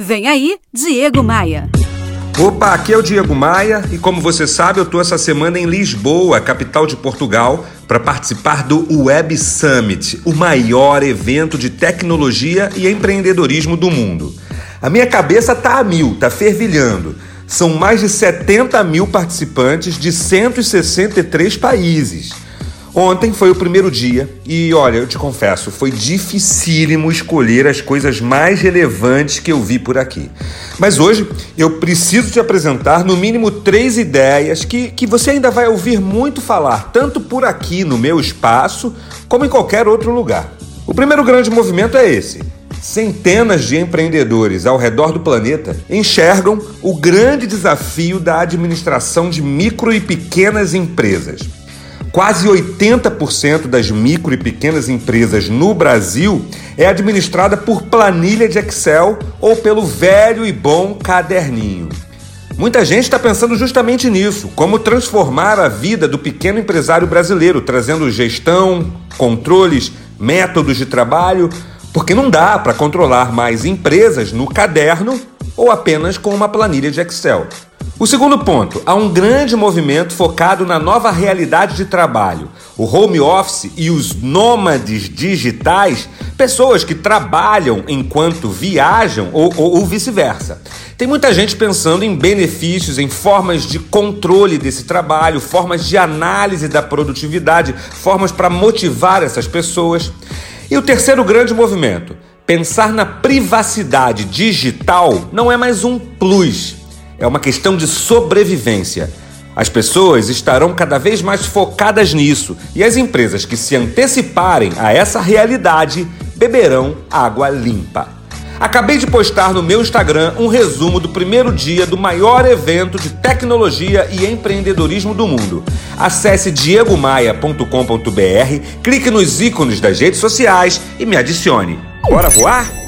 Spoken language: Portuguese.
Vem aí, Diego Maia. Opa, aqui é o Diego Maia e como você sabe, eu estou essa semana em Lisboa, capital de Portugal, para participar do Web Summit, o maior evento de tecnologia e empreendedorismo do mundo. A minha cabeça tá a mil, tá fervilhando. São mais de 70 mil participantes de 163 países. Ontem foi o primeiro dia e olha, eu te confesso, foi dificílimo escolher as coisas mais relevantes que eu vi por aqui. Mas hoje eu preciso te apresentar no mínimo três ideias que, que você ainda vai ouvir muito falar, tanto por aqui no meu espaço, como em qualquer outro lugar. O primeiro grande movimento é esse. Centenas de empreendedores ao redor do planeta enxergam o grande desafio da administração de micro e pequenas empresas. Quase 80% das micro e pequenas empresas no Brasil é administrada por planilha de Excel ou pelo velho e bom caderninho. Muita gente está pensando justamente nisso, como transformar a vida do pequeno empresário brasileiro, trazendo gestão, controles, métodos de trabalho, porque não dá para controlar mais empresas no caderno ou apenas com uma planilha de Excel. O segundo ponto, há um grande movimento focado na nova realidade de trabalho. O home office e os nômades digitais, pessoas que trabalham enquanto viajam ou, ou, ou vice-versa. Tem muita gente pensando em benefícios, em formas de controle desse trabalho, formas de análise da produtividade, formas para motivar essas pessoas. E o terceiro grande movimento, pensar na privacidade digital não é mais um plus, é uma questão de sobrevivência. As pessoas estarão cada vez mais focadas nisso e as empresas que se anteciparem a essa realidade beberão água limpa. Acabei de postar no meu Instagram um resumo do primeiro dia do maior evento de tecnologia e empreendedorismo do mundo. Acesse diegomaia.com.br, clique nos ícones das redes sociais e me adicione. Bora voar?